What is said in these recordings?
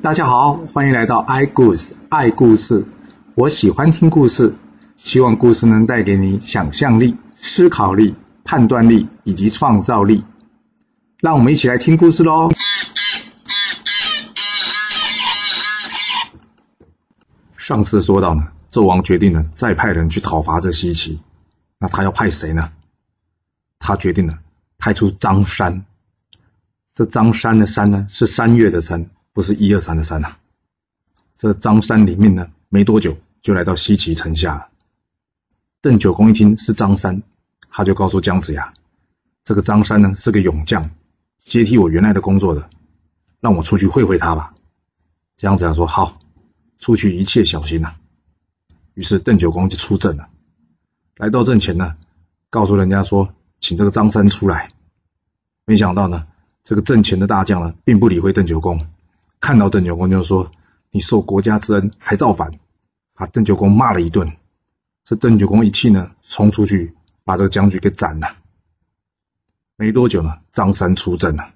大家好，欢迎来到 i 故事爱故事。我喜欢听故事，希望故事能带给你想象力、思考力、判断力以及创造力。让我们一起来听故事喽。上次说到呢，纣王决定了再派人去讨伐这西岐，那他要派谁呢？他决定了派出张山。这张山的山呢，是三月的山。不是一二三的三呐，这张三里面呢，没多久就来到西岐城下了。邓九公一听是张三，他就告诉姜子牙：“这个张三呢是个勇将，接替我原来的工作的，让我出去会会他吧。”姜子牙说：“好，出去一切小心呐。”于是邓九公就出阵了，来到阵前呢，告诉人家说：“请这个张三出来。”没想到呢，这个阵前的大将呢，并不理会邓九公。看到邓九公就说：“你受国家之恩还造反！”把邓九公骂了一顿。这邓九公一气呢，冲出去把这个将军给斩了。没多久呢，张三出阵了。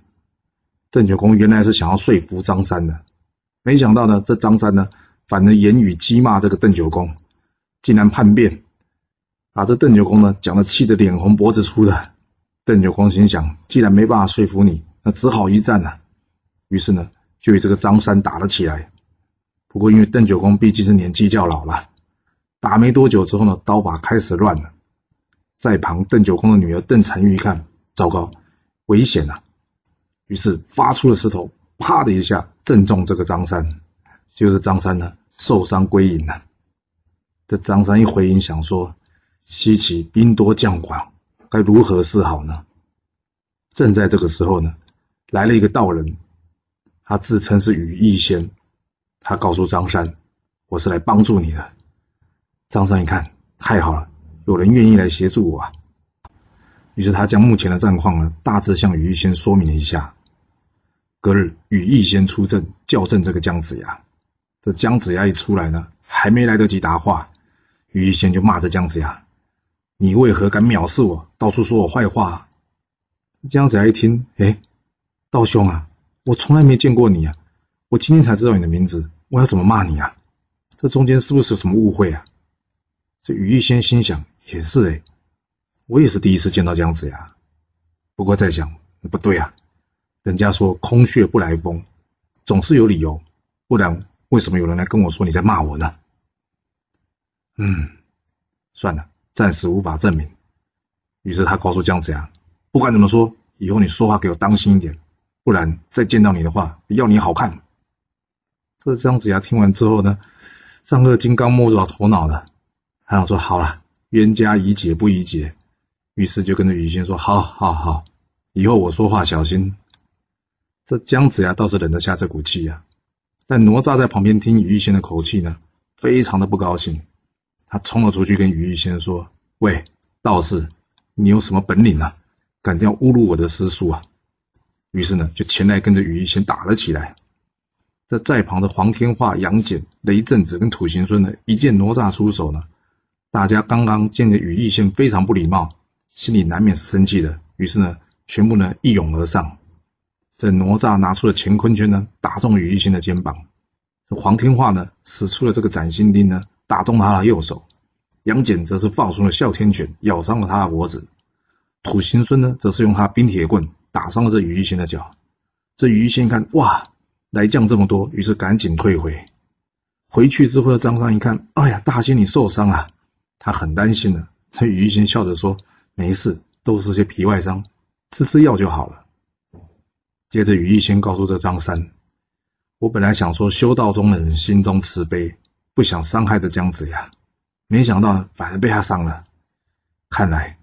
邓九公原来是想要说服张三的，没想到呢，这张三呢，反而言语激骂这个邓九公，竟然叛变，把这邓九公呢讲的气得脸红脖子粗的。邓九公心想：既然没办法说服你，那只好一战了。于是呢。就与这个张三打了起来，不过因为邓九公毕竟是年纪较老了，打没多久之后呢，刀法开始乱了。在旁邓九公的女儿邓婵玉一看，糟糕，危险了，于是发出了石头，啪的一下正中这个张三，就是张三呢受伤归隐了。这张三一回应，想说西岐兵多将广，该如何是好呢？正在这个时候呢，来了一个道人。他自称是羽翼仙，他告诉张三：“我是来帮助你的。”张三一看，太好了，有人愿意来协助我啊！于是他将目前的战况呢，大致向羽翼仙说明了一下。隔日，羽翼仙出阵校正这个姜子牙。这姜子牙一出来呢，还没来得及答话，羽翼仙就骂着姜子牙：“你为何敢藐视我，到处说我坏话？”姜子牙一听，哎，道兄啊！我从来没见过你啊！我今天才知道你的名字，我要怎么骂你啊？这中间是不是有什么误会啊？这羽翼仙心想也是哎，我也是第一次见到这样子呀。不过在想不对啊，人家说空穴不来风，总是有理由，不然为什么有人来跟我说你在骂我呢？嗯，算了，暂时无法证明。于是他告诉姜子牙，不管怎么说，以后你说话给我当心一点。不然再见到你的话，要你好看。这姜子牙听完之后呢，上颚金刚摸着头脑的，他想说：“好了，冤家宜解不宜结。”于是就跟着于仙说：“好好好，以后我说话小心。”这姜子牙倒是忍得下这股气呀，但哪吒在旁边听羽仙的口气呢，非常的不高兴。他冲了出去跟羽仙说：“喂，道士，你有什么本领啊？敢这样侮辱我的师叔啊？”于是呢，就前来跟着羽翼仙打了起来。这在旁的黄天化、杨戬、雷震子跟土行孙呢，一见哪吒出手呢，大家刚刚见着羽翼仙非常不礼貌，心里难免是生气的。于是呢，全部呢一拥而上。这哪吒拿出了乾坤圈呢，打中羽翼仙的肩膀。这黄天化呢，使出了这个斩心钉呢，打中他的右手。杨戬则是放出了哮天犬，咬伤了他的脖子。土行孙呢，则是用他冰铁棍。打伤了这羽翼仙的脚，这羽翼仙看哇，来将这么多，于是赶紧退回。回去之后的张三一看，哎呀，大仙你受伤了，他很担心的。这羽翼仙笑着说：“没事，都是些皮外伤，吃吃药就好了。”接着羽翼仙告诉这张三：“我本来想说修道中的人心中慈悲，不想伤害这姜子牙，没想到反而被他伤了。看来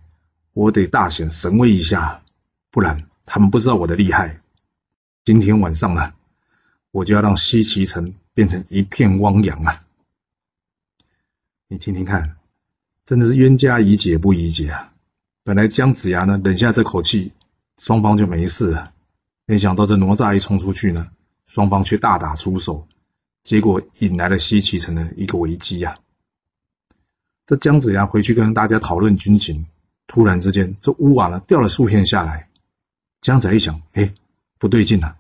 我得大显神威一下，不然。”他们不知道我的厉害。今天晚上呢，我就要让西岐城变成一片汪洋啊！你听听看，真的是冤家宜解不宜结啊！本来姜子牙呢忍下这口气，双方就没事了。没想到这哪吒一冲出去呢，双方却大打出手，结果引来了西岐城的一个危机呀！这姜子牙回去跟大家讨论军情，突然之间，这屋瓦呢掉了数片下来。姜子牙一想，哎，不对劲啊，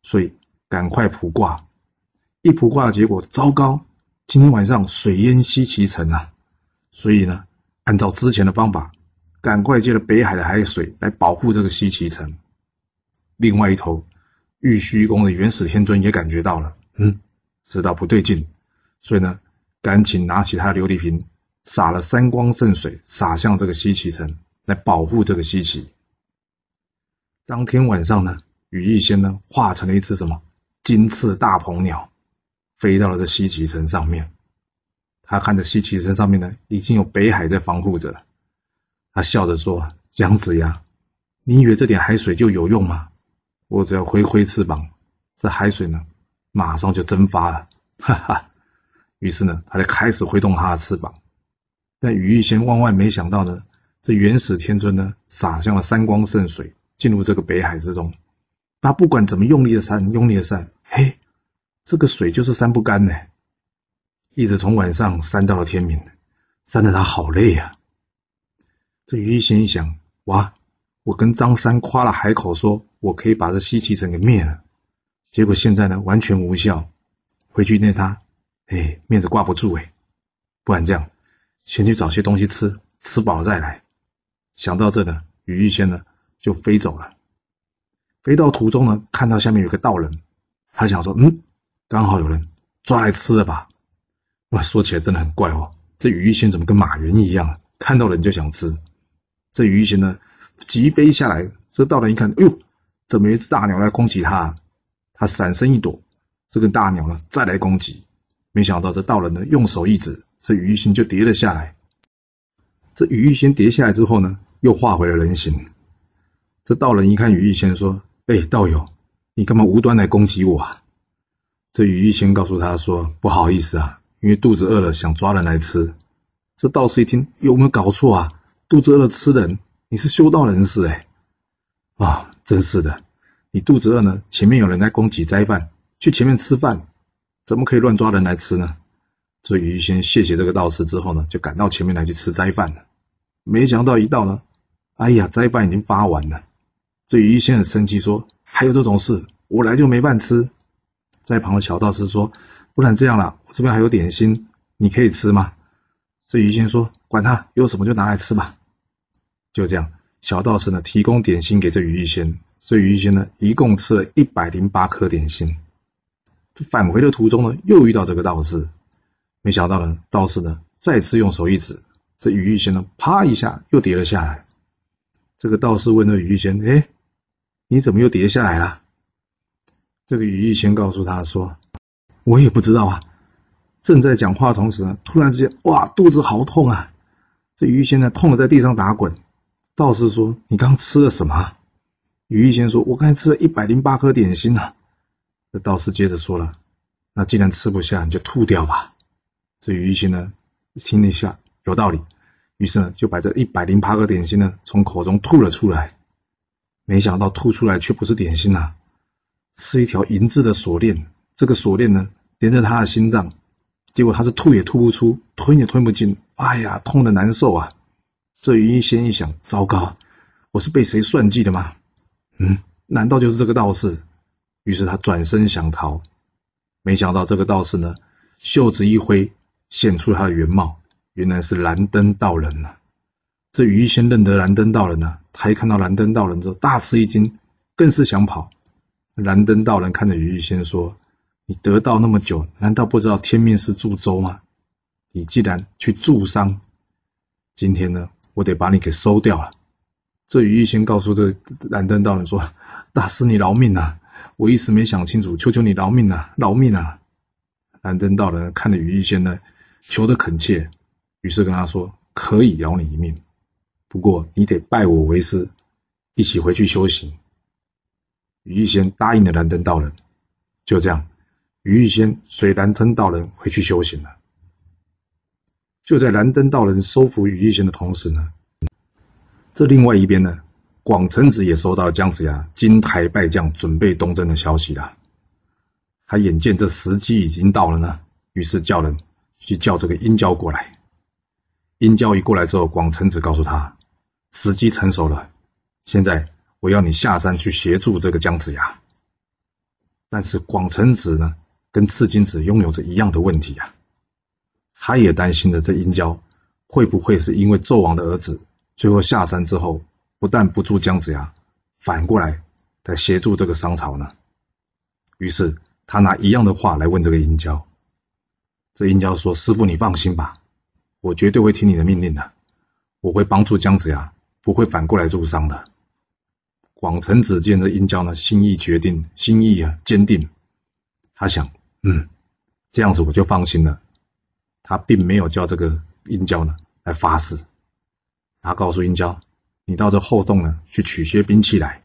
所以赶快卜卦，一卜卦的结果，糟糕！今天晚上水淹西岐城啊！所以呢，按照之前的方法，赶快借了北海的海水来保护这个西岐城。另外一头，玉虚宫的元始天尊也感觉到了，嗯，知道不对劲，所以呢，赶紧拿起他的琉璃瓶，洒了三光圣水，洒向这个西岐城，来保护这个西岐。当天晚上呢，羽翼仙呢，化成了一只什么金翅大鹏鸟。飞到了这西岐城上面，他看着西岐城上面呢，已经有北海在防护着。他笑着说：“姜子牙，你以为这点海水就有用吗？我只要挥挥翅膀，这海水呢，马上就蒸发了。”哈哈。于是呢，他就开始挥动他的翅膀。但羽翼仙万万没想到呢，这元始天尊呢，洒向了三光圣水，进入这个北海之中。他不管怎么用力的扇，用力的扇，嘿。这个水就是扇不干呢，一直从晚上扇到了天明，扇得他好累呀。这于心一想，哇，我跟张三夸了海口，说我可以把这西岐城给灭了，结果现在呢完全无效。回去见他，哎，面子挂不住哎。不然这样，先去找些东西吃，吃饱了再来。想到这呢，羽翼仙呢就飞走了。飞到途中呢，看到下面有个道人，他想说，嗯。刚好有人抓来吃了吧？哇，说起来真的很怪哦。这羽翼仙怎么跟马云一样，看到人就想吃？这羽翼仙呢，急飞下来，这道人一看，哎呦，怎么一只大鸟来攻击他？他闪身一躲，这个大鸟呢再来攻击，没想到这道人呢用手一指，这羽翼仙就跌了下来。这羽翼仙跌下来之后呢，又化回了人形。这道人一看羽翼仙，说：“哎，道友，你干嘛无端来攻击我啊？”这羽翼仙告诉他说：“不好意思啊，因为肚子饿了，想抓人来吃。”这道士一听，有没有搞错啊？肚子饿了吃人？你是修道人士哎！啊，真是的，你肚子饿呢，前面有人在供给斋饭，去前面吃饭，怎么可以乱抓人来吃呢？这羽翼仙谢谢这个道士之后呢，就赶到前面来去吃斋饭了。没想到一到呢，哎呀，斋饭已经发完了。这羽翼仙很生气，说：“还有这种事？我来就没饭吃。”在旁的小道士说：“不然这样了，我这边还有点心，你可以吃吗？”这于仙说：“管他，有什么就拿来吃吧。”就这样，小道士呢提供点心给这于仙，这于仙呢一共吃了一百零八颗点心。这返回的途中呢，又遇到这个道士，没想到呢，道士呢再次用手一指，这于仙呢啪一下又跌了下来。这个道士问这于仙：“哎，你怎么又跌下来了？”这个羽翼仙告诉他说：“我也不知道啊。”正在讲话同时呢，突然之间，哇，肚子好痛啊！这羽翼仙呢，痛的在地上打滚。道士说：“你刚吃了什么？”羽翼仙说：“我刚才吃了一百零八颗点心呢。”这道士接着说了：“那既然吃不下，你就吐掉吧。”这羽翼仙呢，听了一下，有道理，于是呢，就把这一百零八颗点心呢，从口中吐了出来。没想到吐出来却不是点心啊！是一条银质的锁链，这个锁链呢连着他的心脏，结果他是吐也吐不出，吞也吞不进，哎呀，痛的难受啊！这于一仙一想，糟糕，我是被谁算计的吗？嗯，难道就是这个道士？于是他转身想逃，没想到这个道士呢，袖子一挥，显出他的原貌，原来是蓝灯道人呐！这于一仙认得蓝灯道人呢，他一看到蓝灯道人之后，大吃一惊，更是想跑。燃灯道人看着于玉仙说：“你得道那么久，难道不知道天命是助周吗？你既然去助商，今天呢，我得把你给收掉了。”这于玉仙告诉这燃灯道人说：“大师，你饶命啊！我一时没想清楚，求求你饶命啊！饶命啊！”燃灯道人看着于玉仙呢，求得恳切，于是跟他说：“可以饶你一命，不过你得拜我为师，一起回去修行。”于玉仙答应了蓝灯道人，就这样，于玉仙随蓝灯道人回去修行了。就在蓝灯道人收服于玉仙的同时呢，这另外一边呢，广成子也收到姜子牙金台拜将，准备东征的消息了。他眼见这时机已经到了呢，于是叫人去叫这个殷郊过来。殷郊一过来之后，广成子告诉他，时机成熟了，现在。我要你下山去协助这个姜子牙，但是广成子呢跟赤金子拥有着一样的问题啊。他也担心着这殷郊会不会是因为纣王的儿子最后下山之后，不但不助姜子牙，反过来来协助这个商朝呢？于是他拿一样的话来问这个殷郊。这殷郊说：“师傅，你放心吧，我绝对会听你的命令的，我会帮助姜子牙，不会反过来助商的。”广成子见这殷郊呢，心意决定，心意啊坚定，他想，嗯，这样子我就放心了。他并没有叫这个殷郊呢来发誓，他告诉殷郊：“你到这后洞呢去取些兵器来，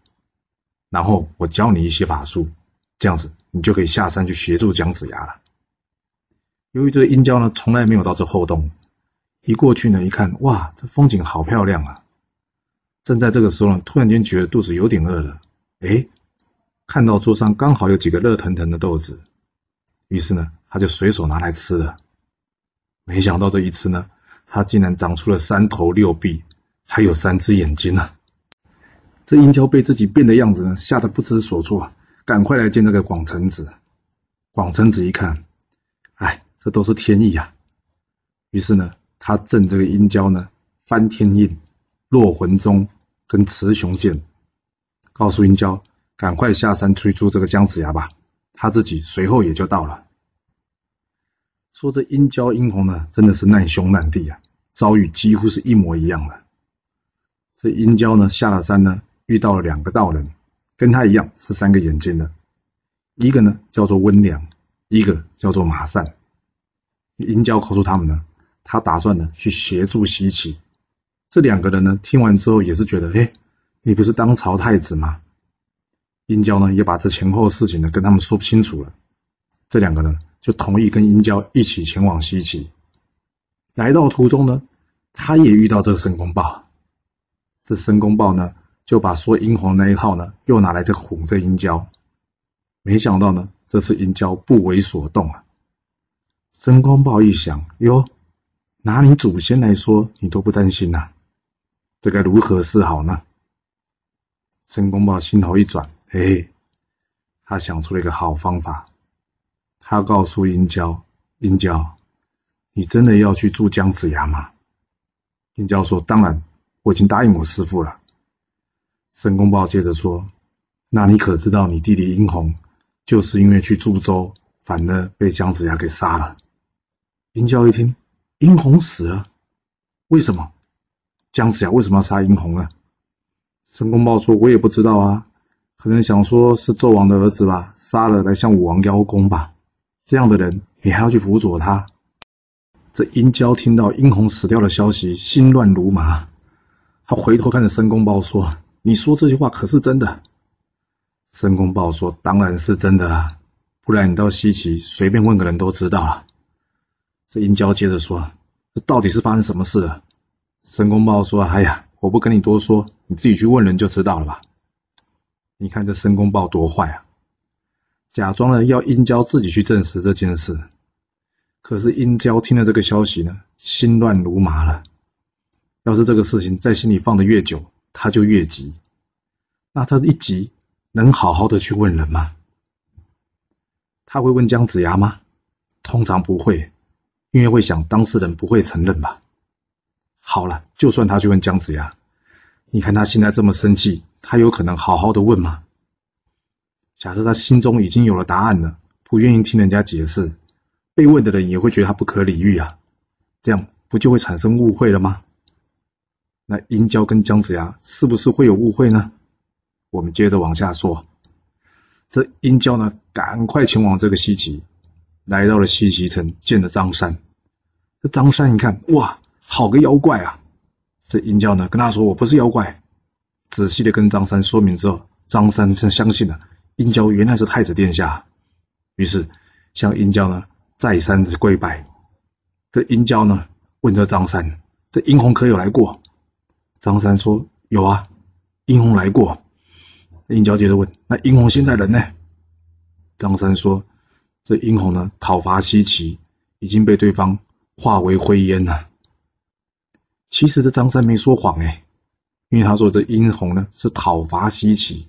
然后我教你一些法术，这样子你就可以下山去协助姜子牙了。”由于这个殷郊呢从来没有到这后洞，一过去呢一看，哇，这风景好漂亮啊！正在这个时候呢，突然间觉得肚子有点饿了，哎，看到桌上刚好有几个热腾腾的豆子，于是呢，他就随手拿来吃了。没想到这一吃呢，他竟然长出了三头六臂，还有三只眼睛呢！这殷郊被自己变的样子呢，吓得不知所措，赶快来见这个广成子。广成子一看，哎。这都是天意呀！于是呢，他赠这个殷郊呢翻天印、落魂钟跟雌雄剑，告诉殷郊赶快下山催出这个姜子牙吧。他自己随后也就到了。说这殷郊、殷红呢，真的是难兄难弟啊，遭遇几乎是一模一样的。这殷郊呢下了山呢，遇到了两个道人，跟他一样是三个眼睛的，一个呢叫做温良，一个叫做马善。殷郊告诉他们呢，他打算呢去协助西岐。这两个人呢听完之后也是觉得，哎，你不是当朝太子吗？殷郊呢也把这前后事情呢跟他们说不清楚了。这两个人就同意跟殷郊一起前往西岐。来到途中呢，他也遇到这个申公豹。这申公豹呢就把说殷皇那一套呢又拿来这哄这殷郊。没想到呢，这次殷郊不为所动啊。申公豹一想，哟，拿你祖先来说，你都不担心呐，这该如何是好呢？申公豹心头一转，嘿嘿，他想出了一个好方法。他告诉殷郊：“殷郊，你真的要去助姜子牙吗？”殷郊说：“当然，我已经答应我师父了。”申公豹接着说：“那你可知道，你弟弟殷红就是因为去助周，反而被姜子牙给杀了？”殷郊一听，殷红死了，为什么？姜子牙为什么要杀殷红呢？申公豹说：“我也不知道啊，可能想说是纣王的儿子吧，杀了来向武王邀功吧。这样的人，你还要去辅佐他？”这殷郊听到殷红死掉的消息，心乱如麻。他回头看着申公豹说：“你说这句话可是真的？”申公豹说：“当然是真的啊，不然你到西岐随便问个人都知道了。”这殷郊接着说：“这到底是发生什么事了？”申公豹说：“哎呀，我不跟你多说，你自己去问人就知道了吧。”你看这申公豹多坏啊！假装呢要殷郊自己去证实这件事。可是殷郊听了这个消息呢，心乱如麻了。要是这个事情在心里放的越久，他就越急。那他一急，能好好的去问人吗？他会问姜子牙吗？通常不会。因为会想当事人不会承认吧？好了，就算他去问姜子牙，你看他现在这么生气，他有可能好好的问吗？假设他心中已经有了答案了，不愿意听人家解释，被问的人也会觉得他不可理喻啊，这样不就会产生误会了吗？那殷郊跟姜子牙是不是会有误会呢？我们接着往下说，这殷郊呢，赶快前往这个西岐。来到了西岐城，见了张三。这张三一看，哇，好个妖怪啊！这殷郊呢，跟他说：“我不是妖怪。”仔细的跟张三说明之后，张三才相信了殷郊原来是太子殿下。于是向殷郊呢再三的跪拜。这殷郊呢问这张三：“这殷红可有来过？”张三说：“有啊，殷红来过。”殷郊接着问：“那殷红现在人呢？”张三说。这殷红呢，讨伐西岐，已经被对方化为灰烟了。其实这张三没说谎哎，因为他说这殷红呢是讨伐西岐，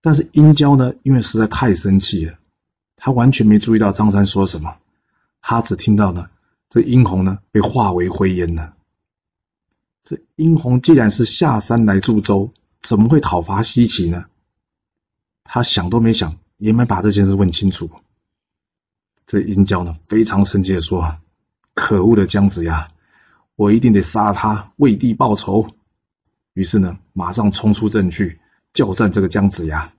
但是殷郊呢，因为实在太生气了，他完全没注意到张三说什么，他只听到呢，这殷红呢被化为灰烟了。这殷红既然是下山来助周，怎么会讨伐西岐呢？他想都没想，也没把这件事问清楚。这殷郊呢非常生气的说：“可恶的姜子牙，我一定得杀了他，为帝报仇。”于是呢，马上冲出阵去叫战这个姜子牙。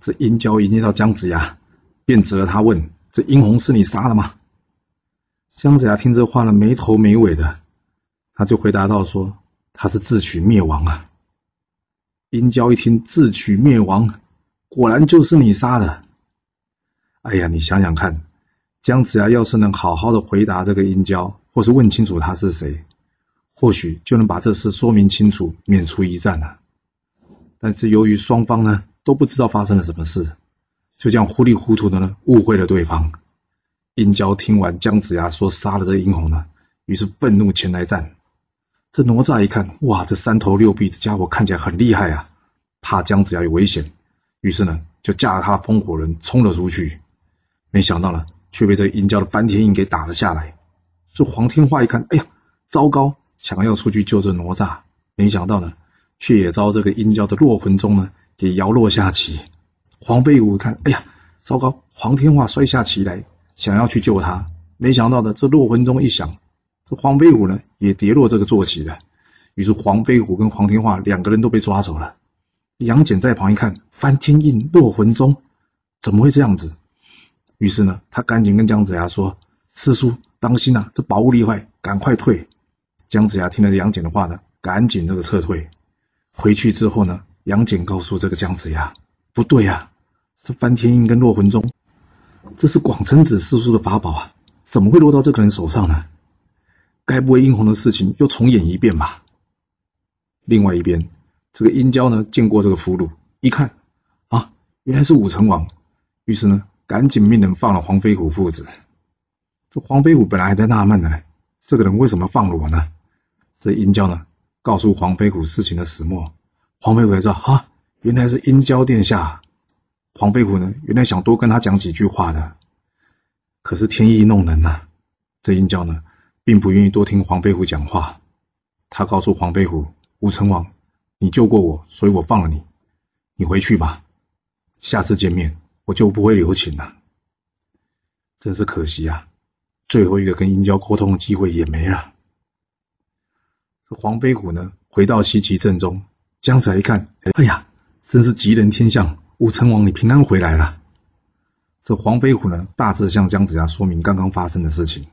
这殷郊一见到姜子牙，便指着他问：“这殷红是你杀的吗？”姜子牙听这话呢，没头没尾的，他就回答道：“说他是自取灭亡啊。”殷郊一听自取灭亡，果然就是你杀的。哎呀，你想想看，姜子牙要是能好好的回答这个殷郊，或是问清楚他是谁，或许就能把这事说明清楚，免除一战了。但是由于双方呢，都不知道发生了什么事，就这样糊里糊涂的呢误会了对方。殷郊听完姜子牙说杀了这个殷红呢，于是愤怒前来战。这哪吒一看，哇，这三头六臂这家伙看起来很厉害啊，怕姜子牙有危险，于是呢就驾了他风火轮冲了出去。没想到呢，却被这殷郊的翻天印给打了下来。这黄天化一看，哎呀，糟糕，想要出去救这哪吒，没想到呢，却也遭这个殷郊的落魂钟呢。给摇落下棋，黄飞虎一看，哎呀，糟糕！黄天化摔下棋来，想要去救他，没想到的，这落魂钟一响，这黄飞虎呢也跌落这个坐骑了。于是黄飞虎跟黄天化两个人都被抓走了。杨戬在旁一看，翻天印落魂钟，怎么会这样子？于是呢，他赶紧跟姜子牙说：“师叔，当心啊，这宝物厉害，赶快退！”姜子牙听了杨戬的话呢，赶紧这个撤退。回去之后呢。杨戬告诉这个姜子牙：“不对呀，这翻天印跟落魂钟，这是广成子师叔的法宝啊，怎么会落到这个人手上呢？该不会殷红的事情又重演一遍吧？”另外一边，这个殷郊呢，见过这个俘虏，一看，啊，原来是武成王，于是呢，赶紧命人放了黄飞虎父子。黄飞虎本来还在纳闷呢，这个人为什么放了我呢？这殷郊呢，告诉黄飞虎事情的始末。黄飞虎才知道，哈，原来是殷郊殿下。黄飞虎呢，原来想多跟他讲几句话的，可是天意弄人呐。这殷郊呢，并不愿意多听黄飞虎讲话。他告诉黄飞虎：“武成王，你救过我，所以我放了你。你回去吧，下次见面我就不会留情了。”真是可惜啊，最后一个跟殷郊沟通的机会也没了。这黄飞虎呢，回到西岐阵中。姜子牙一看，哎呀，真是吉人天相！武成王，你平安回来了。这黄飞虎呢，大致向姜子牙说明刚刚发生的事情。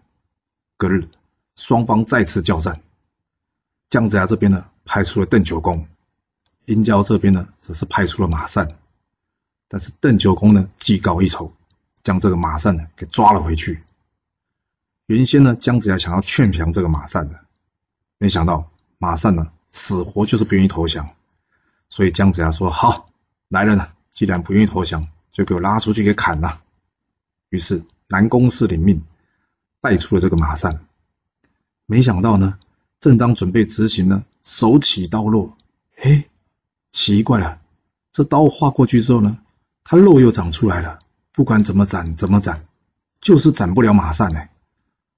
隔日，双方再次交战。姜子牙这边呢，派出了邓九公；殷郊这边呢，则是派出了马善。但是邓九公呢，技高一筹，将这个马善呢给抓了回去。原先呢，姜子牙想要劝降这个马善的，没想到马善呢，死活就是不愿意投降。所以姜子牙说：“好，来人了！既然不愿意投降，就给我拉出去给砍了。”于是南宫氏领命，带出了这个马善。没想到呢，正当准备执行呢，手起刀落，嘿，奇怪了，这刀划过去之后呢，他肉又长出来了。不管怎么斩，怎么斩，就是斩不了马善哎。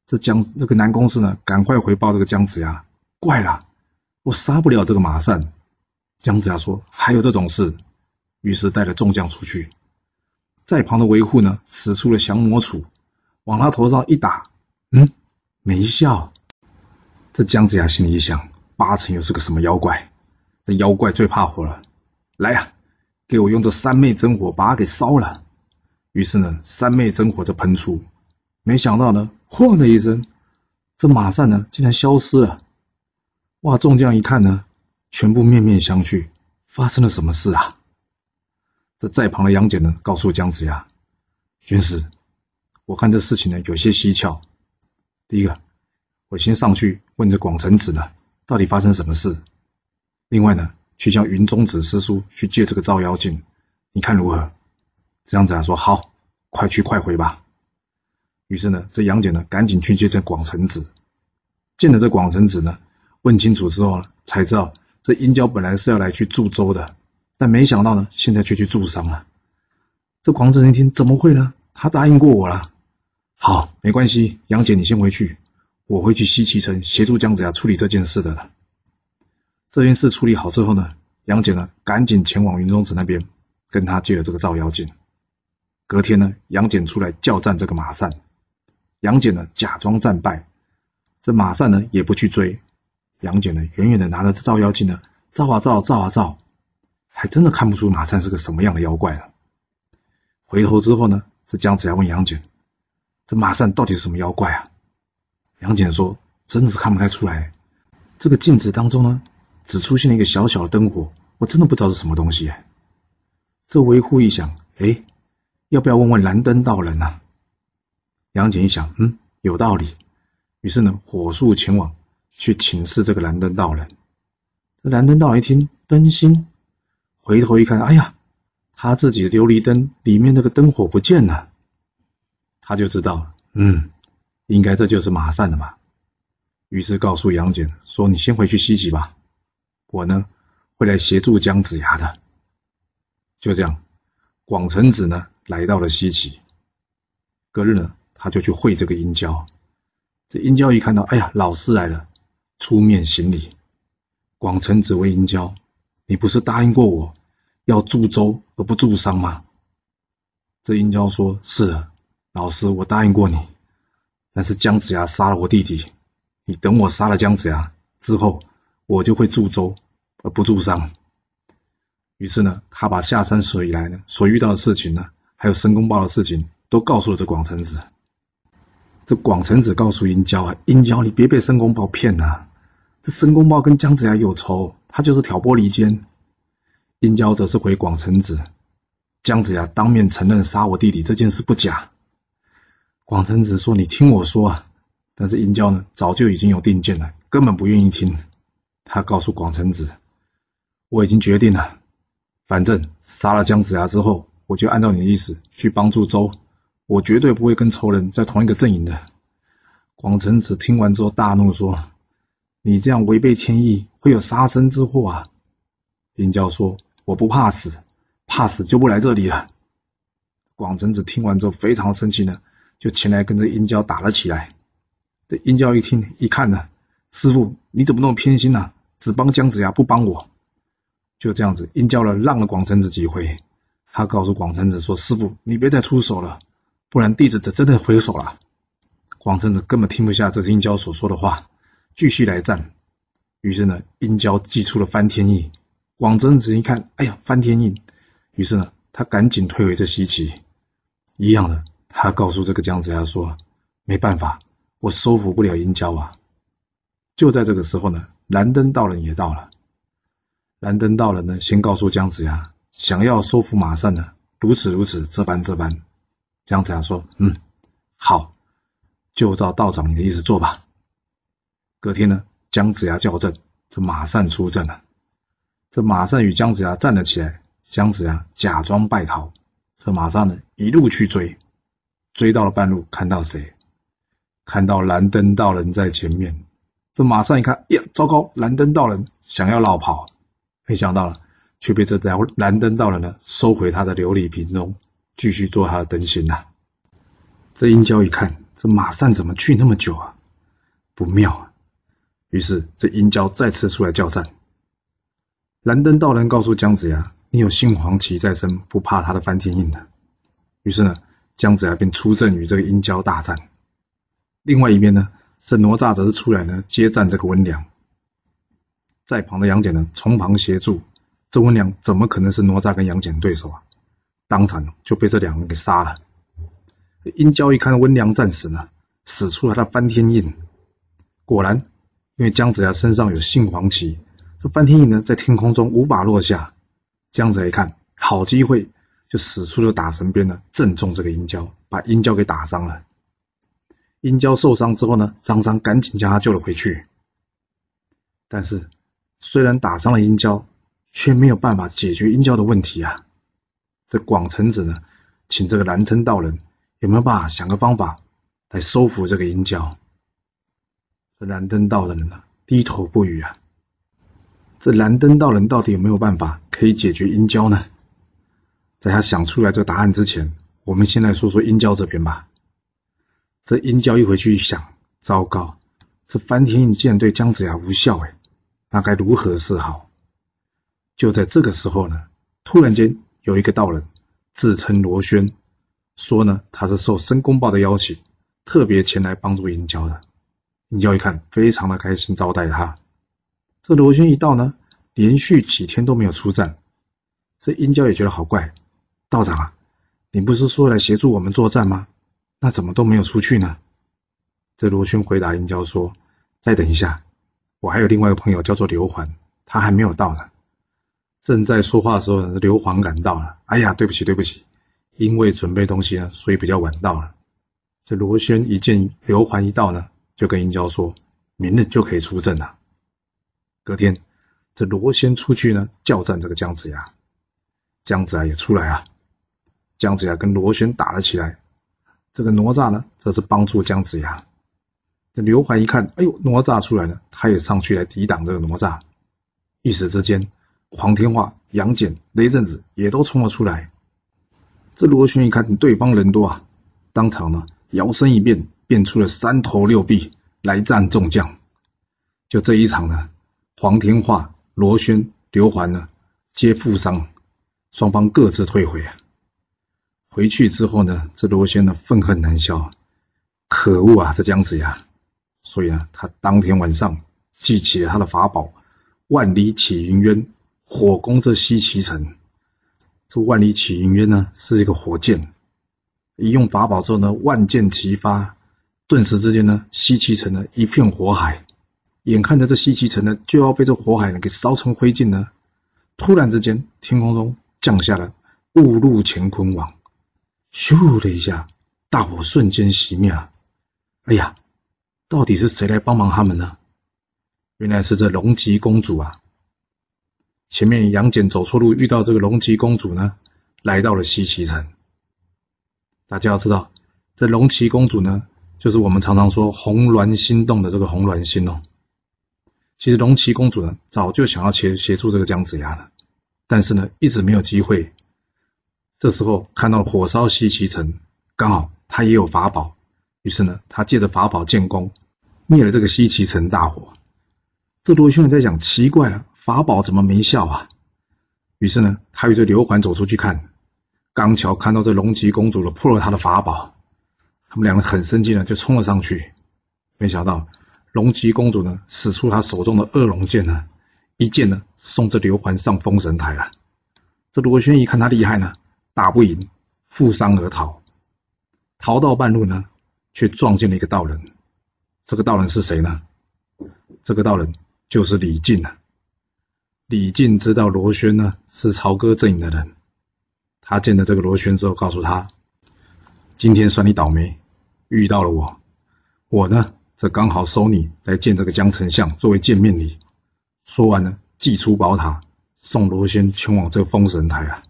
这姜这个南宫氏呢，赶快回报这个姜子牙：“怪了，我杀不了这个马善。”姜子牙说：“还有这种事。”于是带着众将出去，在旁的维护呢，使出了降魔杵，往他头上一打，嗯，没效。这姜子牙心里一想：八成又是个什么妖怪？这妖怪最怕火了，来呀，给我用这三昧真火把它给烧了。于是呢，三昧真火就喷出，没想到呢，轰的一声，这马善呢竟然消失了。哇！众将一看呢。全部面面相觑，发生了什么事啊？这在旁的杨戬呢，告诉姜子牙：“军师，我看这事情呢有些蹊跷。第一个，我先上去问这广成子呢，到底发生什么事？另外呢，去向云中子师叔去借这个照妖镜，你看如何？”姜子牙说：“好，快去快回吧。”于是呢，这杨戬呢，赶紧去接这广成子。见了这广成子呢，问清楚之后呢，才知道。这殷郊本来是要来去助周的，但没想到呢，现在却去助商了。这广成子一听，怎么会呢？他答应过我了。好，没关系，杨戬，你先回去，我会去西岐城协助姜子牙处理这件事的了。这件事处理好之后呢，杨戬呢赶紧前往云中子那边，跟他借了这个照妖镜。隔天呢，杨戬出来叫战这个马善，杨戬呢假装战败，这马善呢也不去追，杨戬呢远远的拿着照妖镜呢照啊照，照啊照，还真的看不出马善是个什么样的妖怪了。回头之后呢，这姜子牙问杨戬。这马善到底是什么妖怪啊？杨戬说：“真的是看不太出来。这个镜子当中呢，只出现了一个小小的灯火，我真的不知道是什么东西。”这维护一想，哎，要不要问问蓝灯道人呢？杨戬一想，嗯，有道理。于是呢，火速前往去请示这个蓝灯道人。这蓝灯道人一听灯芯，回头一看，哎呀，他自己的琉璃灯里面那个灯火不见了。他就知道，嗯，应该这就是马善的吧。于是告诉杨戬说：“你先回去西岐吧，我呢会来协助姜子牙的。”就这样，广成子呢来到了西岐。隔日呢，他就去会这个殷郊。这殷郊一看到，哎呀，老师来了，出面行礼。广成子问殷郊：“你不是答应过我要助周而不助商吗？”这殷郊说：“是的。”老师，我答应过你，但是姜子牙杀了我弟弟，你等我杀了姜子牙之后，我就会助周而不助商。于是呢，他把下山所以来呢所遇到的事情呢，还有申公豹的事情，都告诉了这广成子。这广成子告诉殷郊啊，殷郊你别被申公豹骗呐，这申公豹跟姜子牙有仇，他就是挑拨离间。殷郊则是回广成子，姜子牙当面承认杀我弟弟这件事不假。广成子说：“你听我说啊！”但是殷郊呢，早就已经有定见了，根本不愿意听。他告诉广成子：“我已经决定了，反正杀了姜子牙之后，我就按照你的意思去帮助周，我绝对不会跟仇人在同一个阵营的。”广成子听完之后大怒说：“你这样违背天意，会有杀身之祸啊！”殷郊说：“我不怕死，怕死就不来这里了。”广成子听完之后非常生气呢。就前来跟着殷郊打了起来。这殷郊一听一看呢，师傅你怎么那么偏心呢？只帮姜子牙不帮我？就这样子，殷郊呢让了广成子几回。他告诉广成子说：“师傅你别再出手了，不然弟子这真的回手了。”广成子根本听不下这殷郊所说的话，继续来战。于是呢，殷郊祭出了翻天印。广成子一看，哎呀，翻天印！于是呢，他赶紧退回这西岐。一样的。他告诉这个姜子牙说：“没办法，我收服不了殷郊啊。”就在这个时候呢，蓝灯道人也到了。蓝灯道人呢，先告诉姜子牙，想要收服马善呢，如此如此，这般这般。姜子牙说：“嗯，好，就照道长你的意思做吧。”隔天呢，姜子牙叫阵，这马善出阵了。这马善与姜子牙站了起来，姜子牙假装败逃，这马上呢，一路去追。追到了半路，看到谁？看到蓝灯道人在前面。这马上一看，呀，糟糕！蓝灯道人想要绕跑，没想到了，却被这条蓝灯道人呢收回他的琉璃瓶中，继续做他的灯芯呐。这殷郊一看，这马善怎么去那么久啊？不妙啊！于是这殷郊再次出来叫战。蓝灯道人告诉姜子牙：“你有新黄旗在身，不怕他的翻天印的。”于是呢。姜子牙便出阵与这个殷郊大战。另外一边呢，这哪吒则是出来呢接战这个温良。在旁的杨戬呢，从旁协助。这温良怎么可能是哪吒跟杨戬对手啊？当场就被这两人给杀了。殷郊一看温良战死呢，使出了他的翻天印。果然，因为姜子牙身上有杏黄旗，这翻天印呢在天空中无法落下。姜子牙一看，好机会。就使出了打神鞭呢，正中这个殷郊，把殷郊给打伤了。殷郊受伤之后呢，张三赶紧将他救了回去。但是，虽然打伤了殷郊，却没有办法解决殷郊的问题啊。这广成子呢，请这个蓝灯道人有没有办法想个方法来收服这个殷郊？这蓝灯道人呢，低头不语啊。这蓝灯道人到底有没有办法可以解决殷郊呢？在他想出来这个答案之前，我们先来说说殷郊这边吧。这殷郊一回去一想，糟糕，这翻天印竟然对姜子牙无效，哎，那该如何是好？就在这个时候呢，突然间有一个道人自称罗轩，说呢他是受申公豹的邀请，特别前来帮助殷郊的。殷郊一看，非常的开心，招待他。这罗轩一到呢，连续几天都没有出战。这殷郊也觉得好怪，道长啊，你不是说来协助我们作战吗？那怎么都没有出去呢？这罗轩回答殷郊说：“再等一下，我还有另外一个朋友叫做刘环，他还没有到呢。”正在说话的时候呢，刘环赶到了。哎呀，对不起，对不起，因为准备东西呢，所以比较晚到了。这罗轩一见刘环一到呢，就跟殷郊说：“明日就可以出阵了。”隔天，这罗轩出去呢，叫战这个姜子牙。姜子牙也出来啊，姜子牙跟罗轩打了起来。这个哪吒呢，则是帮助姜子牙。这刘环一看，哎呦，哪吒出来了，他也上去来抵挡这个哪吒。一时之间，黄天化、杨戬、雷震子也都冲了出来。这罗轩一看对方人多啊，当场呢摇身一变，变出了三头六臂来战众将。就这一场呢，黄天化、罗轩、刘环呢皆负伤，双方各自退回啊。回去之后呢，这罗轩呢愤恨难消，可恶啊，这姜子牙！所以呢，他当天晚上记起了他的法宝——万里起云渊，火攻这西岐城。这万里起云渊呢，是一个火箭，一用法宝之后呢，万箭齐发，顿时之间呢，西岐城呢一片火海，眼看着这西岐城呢就要被这火海呢给烧成灰烬呢，突然之间，天空中降下了雾露乾坤网。咻的一下，大火瞬间熄灭了。哎呀，到底是谁来帮忙他们呢？原来是这龙吉公主啊！前面杨戬走错路，遇到这个龙吉公主呢，来到了西岐城。大家要知道，这龙岐公主呢，就是我们常常说红鸾心动的这个红鸾心哦。其实龙岐公主呢，早就想要协协助这个姜子牙了，但是呢，一直没有机会。这时候看到火烧西岐城，刚好他也有法宝，于是呢，他借着法宝建功，灭了这个西岐城大火。这罗兄在想，奇怪了，法宝怎么没效啊？于是呢，他与这刘环走出去看，刚巧看到这龙吉公主了破了他的法宝，他们两人很生气呢，就冲了上去。没想到龙吉公主呢，使出她手中的恶龙剑呢，一剑呢，送这刘环上封神台了。这罗轩一看他厉害呢。打不赢，负伤而逃。逃到半路呢，却撞见了一个道人。这个道人是谁呢？这个道人就是李靖啊。李靖知道罗轩呢是朝歌阵营的人，他见了这个罗轩之后，告诉他：“今天算你倒霉，遇到了我。我呢，这刚好收你来见这个江丞相，作为见面礼。”说完呢，祭出宝塔，送罗轩前往这个封神台啊。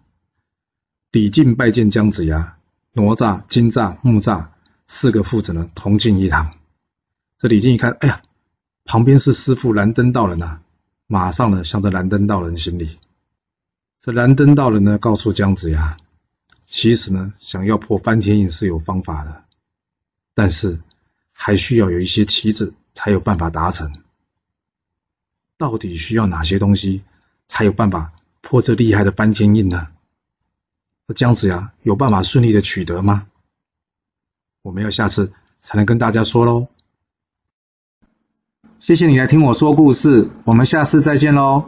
李靖拜见姜子牙，哪吒、金吒、木吒四个父子呢同进一堂。这李靖一看，哎呀，旁边是师傅蓝灯道人呐，马上呢向着蓝灯道人行礼。这蓝灯道人呢告诉姜子牙，其实呢想要破翻天印是有方法的，但是还需要有一些棋子才有办法达成。到底需要哪些东西才有办法破这厉害的翻天印呢？那姜子牙有办法顺利的取得吗？我们要下次才能跟大家说喽。谢谢你来听我说故事，我们下次再见喽。